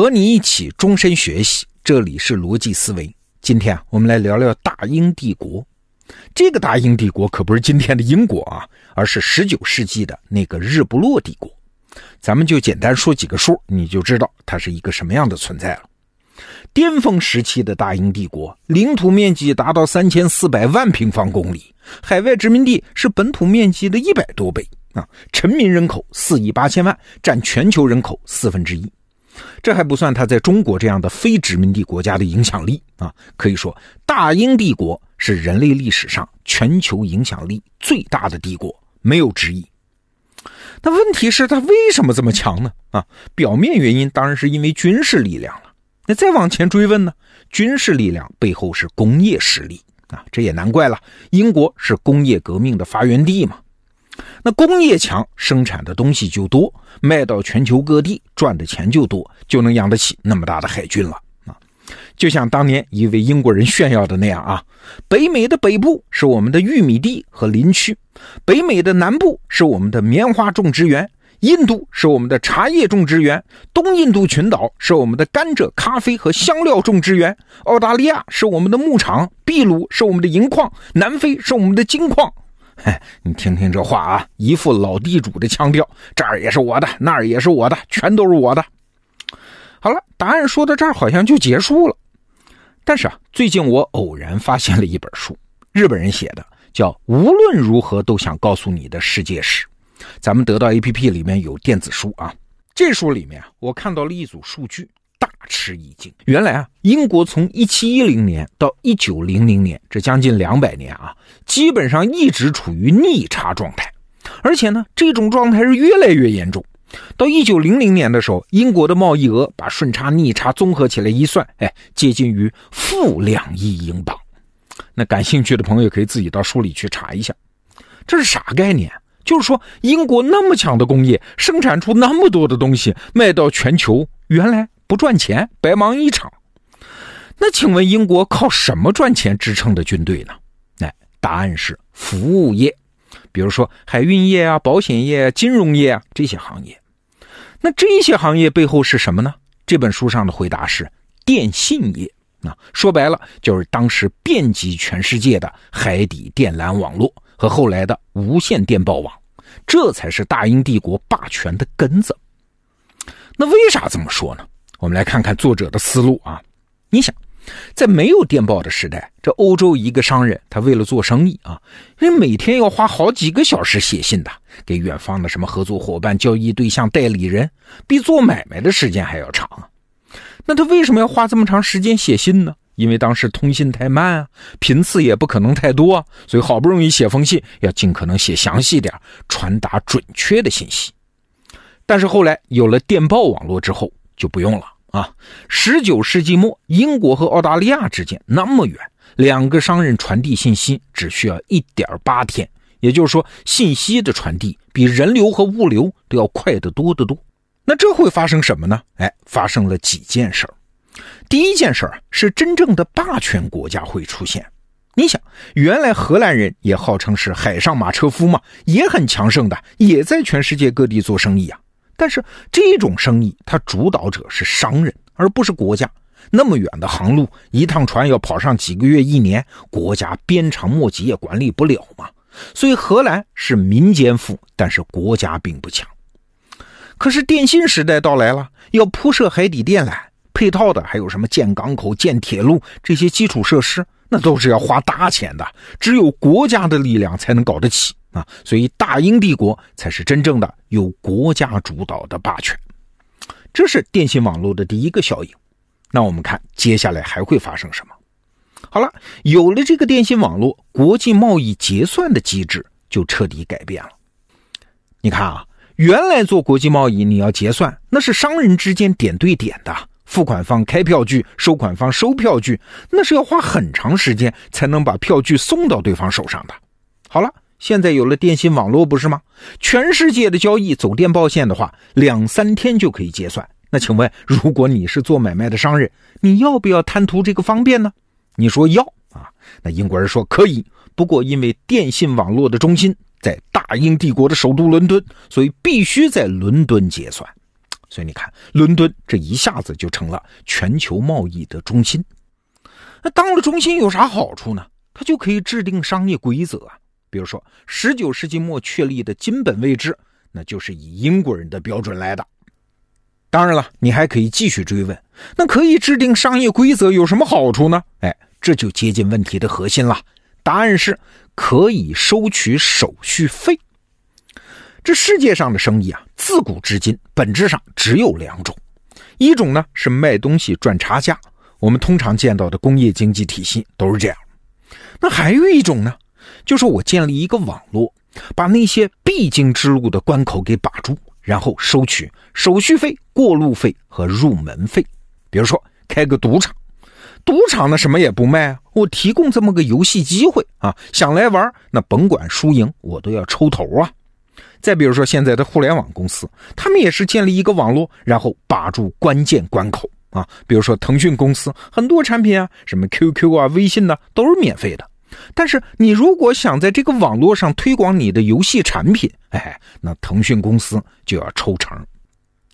和你一起终身学习，这里是逻辑思维。今天，我们来聊聊大英帝国。这个大英帝国可不是今天的英国啊，而是十九世纪的那个日不落帝国。咱们就简单说几个数，你就知道它是一个什么样的存在了。巅峰时期的大英帝国，领土面积达到三千四百万平方公里，海外殖民地是本土面积的一百多倍啊！臣民人口四亿八千万，占全球人口四分之一。这还不算他在中国这样的非殖民地国家的影响力啊！可以说，大英帝国是人类历史上全球影响力最大的帝国，没有之一。那问题是，他为什么这么强呢？啊，表面原因当然是因为军事力量了。那再往前追问呢？军事力量背后是工业实力啊，这也难怪了。英国是工业革命的发源地嘛。那工业强，生产的东西就多，卖到全球各地，赚的钱就多，就能养得起那么大的海军了啊！就像当年一位英国人炫耀的那样啊，北美的北部是我们的玉米地和林区，北美的南部是我们的棉花种植园，印度是我们的茶叶种植园，东印度群岛是我们的甘蔗、咖啡和香料种植园，澳大利亚是我们的牧场，秘鲁是我们的银矿，南非是我们的金矿。哎，你听听这话啊，一副老地主的腔调，这儿也是我的，那儿也是我的，全都是我的。好了，答案说到这儿好像就结束了。但是啊，最近我偶然发现了一本书，日本人写的，叫《无论如何都想告诉你的世界史》。咱们得到 APP 里面有电子书啊，这书里面，我看到了一组数据。吃一惊！原来啊，英国从一七一零年到一九零零年，这将近两百年啊，基本上一直处于逆差状态，而且呢，这种状态是越来越严重。到一九零零年的时候，英国的贸易额把顺差、逆差综合起来一算，哎，接近于负两亿英镑。那感兴趣的朋友可以自己到书里去查一下，这是啥概念？就是说，英国那么强的工业，生产出那么多的东西，卖到全球，原来。不赚钱，白忙一场。那请问英国靠什么赚钱支撑的军队呢？哎，答案是服务业，比如说海运业啊、保险业、金融业啊这些行业。那这些行业背后是什么呢？这本书上的回答是电信业。那说白了就是当时遍及全世界的海底电缆网络和后来的无线电报网，这才是大英帝国霸权的根子。那为啥这么说呢？我们来看看作者的思路啊！你想，在没有电报的时代，这欧洲一个商人，他为了做生意啊，人每天要花好几个小时写信的，给远方的什么合作伙伴、交易对象、代理人，比做买卖的时间还要长。那他为什么要花这么长时间写信呢？因为当时通信太慢啊，频次也不可能太多，所以好不容易写封信，要尽可能写详细点，传达准确的信息。但是后来有了电报网络之后，就不用了啊！十九世纪末，英国和澳大利亚之间那么远，两个商人传递信息只需要一点八天，也就是说，信息的传递比人流和物流都要快得多得多。那这会发生什么呢？哎，发生了几件事儿。第一件事儿是真正的霸权国家会出现。你想，原来荷兰人也号称是海上马车夫嘛，也很强盛的，也在全世界各地做生意啊。但是这种生意，它主导者是商人，而不是国家。那么远的航路，一趟船要跑上几个月、一年，国家鞭长莫及也管理不了嘛。所以荷兰是民间富，但是国家并不强。可是电信时代到来了，要铺设海底电缆，配套的还有什么建港口、建铁路这些基础设施，那都是要花大钱的，只有国家的力量才能搞得起。啊，所以大英帝国才是真正的由国家主导的霸权，这是电信网络的第一个效应。那我们看接下来还会发生什么？好了，有了这个电信网络，国际贸易结算的机制就彻底改变了。你看啊，原来做国际贸易你要结算，那是商人之间点对点的，付款方开票据，收款方收票据，那是要花很长时间才能把票据送到对方手上的。好了。现在有了电信网络，不是吗？全世界的交易走电报线的话，两三天就可以结算。那请问，如果你是做买卖的商人，你要不要贪图这个方便呢？你说要啊？那英国人说可以，不过因为电信网络的中心在大英帝国的首都伦敦，所以必须在伦敦结算。所以你看，伦敦这一下子就成了全球贸易的中心。那当了中心有啥好处呢？它就可以制定商业规则啊。比如说，十九世纪末确立的金本位制，那就是以英国人的标准来的。当然了，你还可以继续追问，那可以制定商业规则有什么好处呢？哎，这就接近问题的核心了。答案是可以收取手续费。这世界上的生意啊，自古至今本质上只有两种，一种呢是卖东西赚差价，我们通常见到的工业经济体系都是这样。那还有一种呢，就是我建立一个网络，把那些必经之路的关口给把住，然后收取手续费、过路费和入门费。比如说开个赌场，赌场呢什么也不卖，我提供这么个游戏机会啊，想来玩那甭管输赢，我都要抽头啊。再比如说，现在的互联网公司，他们也是建立一个网络，然后把住关键关口啊。比如说腾讯公司，很多产品啊，什么 QQ 啊、微信呢，都是免费的。但是你如果想在这个网络上推广你的游戏产品，哎，那腾讯公司就要抽成。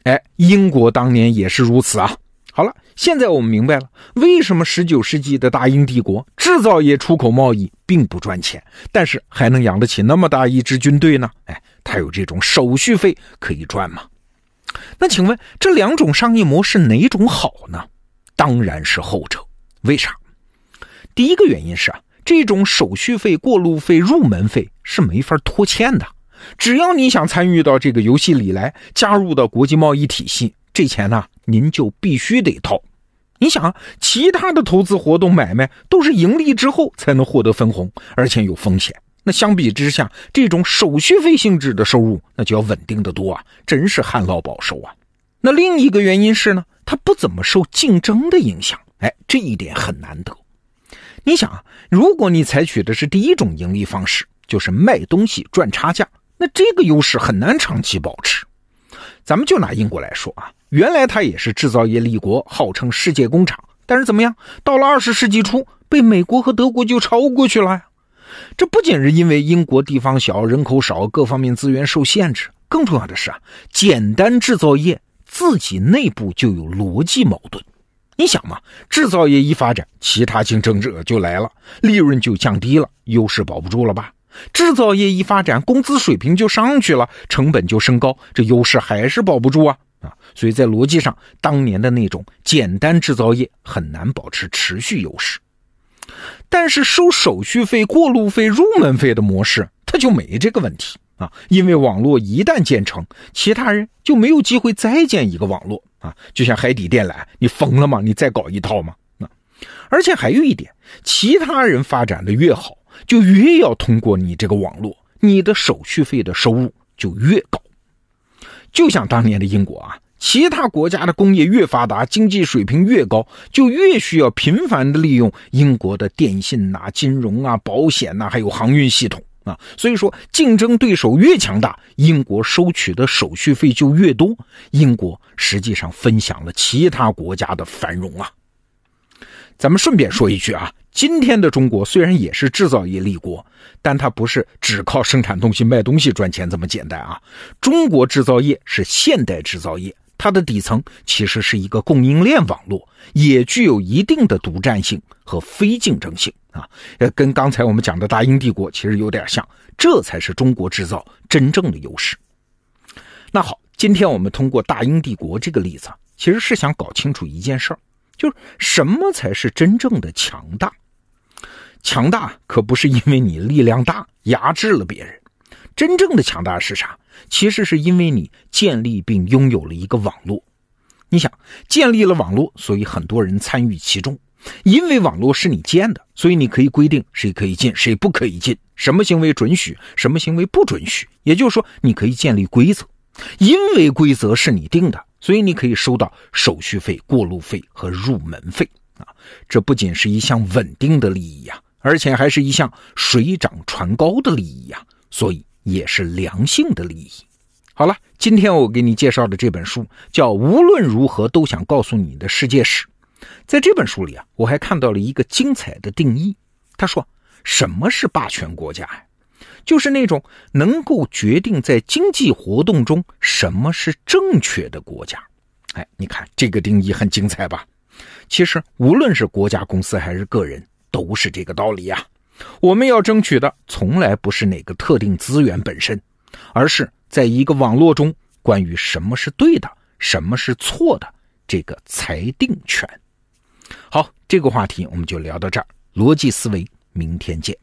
哎，英国当年也是如此啊。好了，现在我们明白了，为什么十九世纪的大英帝国制造业出口贸易并不赚钱，但是还能养得起那么大一支军队呢？哎，他有这种手续费可以赚吗？那请问这两种商业模式哪种好呢？当然是后者。为啥？第一个原因是啊，这种手续费、过路费、入门费是没法拖欠的，只要你想参与到这个游戏里来，加入到国际贸易体系。这钱呢，您就必须得掏。你想，其他的投资活动买卖都是盈利之后才能获得分红，而且有风险。那相比之下，这种手续费性质的收入那就要稳定的多啊，真是旱涝保收啊。那另一个原因是呢，它不怎么受竞争的影响。哎，这一点很难得。你想啊，如果你采取的是第一种盈利方式，就是卖东西赚差价，那这个优势很难长期保持。咱们就拿英国来说啊，原来它也是制造业立国，号称世界工厂。但是怎么样，到了二十世纪初，被美国和德国就超过去了呀。这不仅是因为英国地方小、人口少，各方面资源受限制，更重要的是啊，简单制造业自己内部就有逻辑矛盾。你想嘛，制造业一发展，其他竞争者就来了，利润就降低了，优势保不住了吧？制造业一发展，工资水平就上去了，成本就升高，这优势还是保不住啊啊！所以在逻辑上，当年的那种简单制造业很难保持持续优势。但是收手续费、过路费、入门费的模式，它就没这个问题啊，因为网络一旦建成，其他人就没有机会再建一个网络啊，就像海底电缆，你疯了吗？你再搞一套吗？啊！而且还有一点，其他人发展的越好。就越要通过你这个网络，你的手续费的收入就越高。就像当年的英国啊，其他国家的工业越发达，经济水平越高，就越需要频繁的利用英国的电信呐、金融啊、保险呐，还有航运系统啊。所以说，竞争对手越强大，英国收取的手续费就越多。英国实际上分享了其他国家的繁荣啊。咱们顺便说一句啊。今天的中国虽然也是制造业立国，但它不是只靠生产东西、卖东西赚钱这么简单啊！中国制造业是现代制造业，它的底层其实是一个供应链网络，也具有一定的独占性和非竞争性啊！呃，跟刚才我们讲的大英帝国其实有点像，这才是中国制造真正的优势。那好，今天我们通过大英帝国这个例子，其实是想搞清楚一件事儿，就是什么才是真正的强大。强大可不是因为你力量大压制了别人，真正的强大是啥？其实是因为你建立并拥有了一个网络。你想建立了网络，所以很多人参与其中。因为网络是你建的，所以你可以规定谁可以进，谁不可以进，什么行为准许，什么行为不准许。也就是说，你可以建立规则。因为规则是你定的，所以你可以收到手续费、过路费和入门费啊。这不仅是一项稳定的利益呀。而且还是一项水涨船高的利益呀，所以也是良性的利益。好了，今天我给你介绍的这本书叫《无论如何都想告诉你的世界史》。在这本书里啊，我还看到了一个精彩的定义。他说：“什么是霸权国家呀？就是那种能够决定在经济活动中什么是正确的国家。哎，你看这个定义很精彩吧？其实无论是国家、公司还是个人，都是这个道理呀。我们要争取的从来不是哪个特定资源本身，而是在一个网络中关于什么是对的、什么是错的这个裁定权。好，这个话题我们就聊到这儿。逻辑思维，明天见。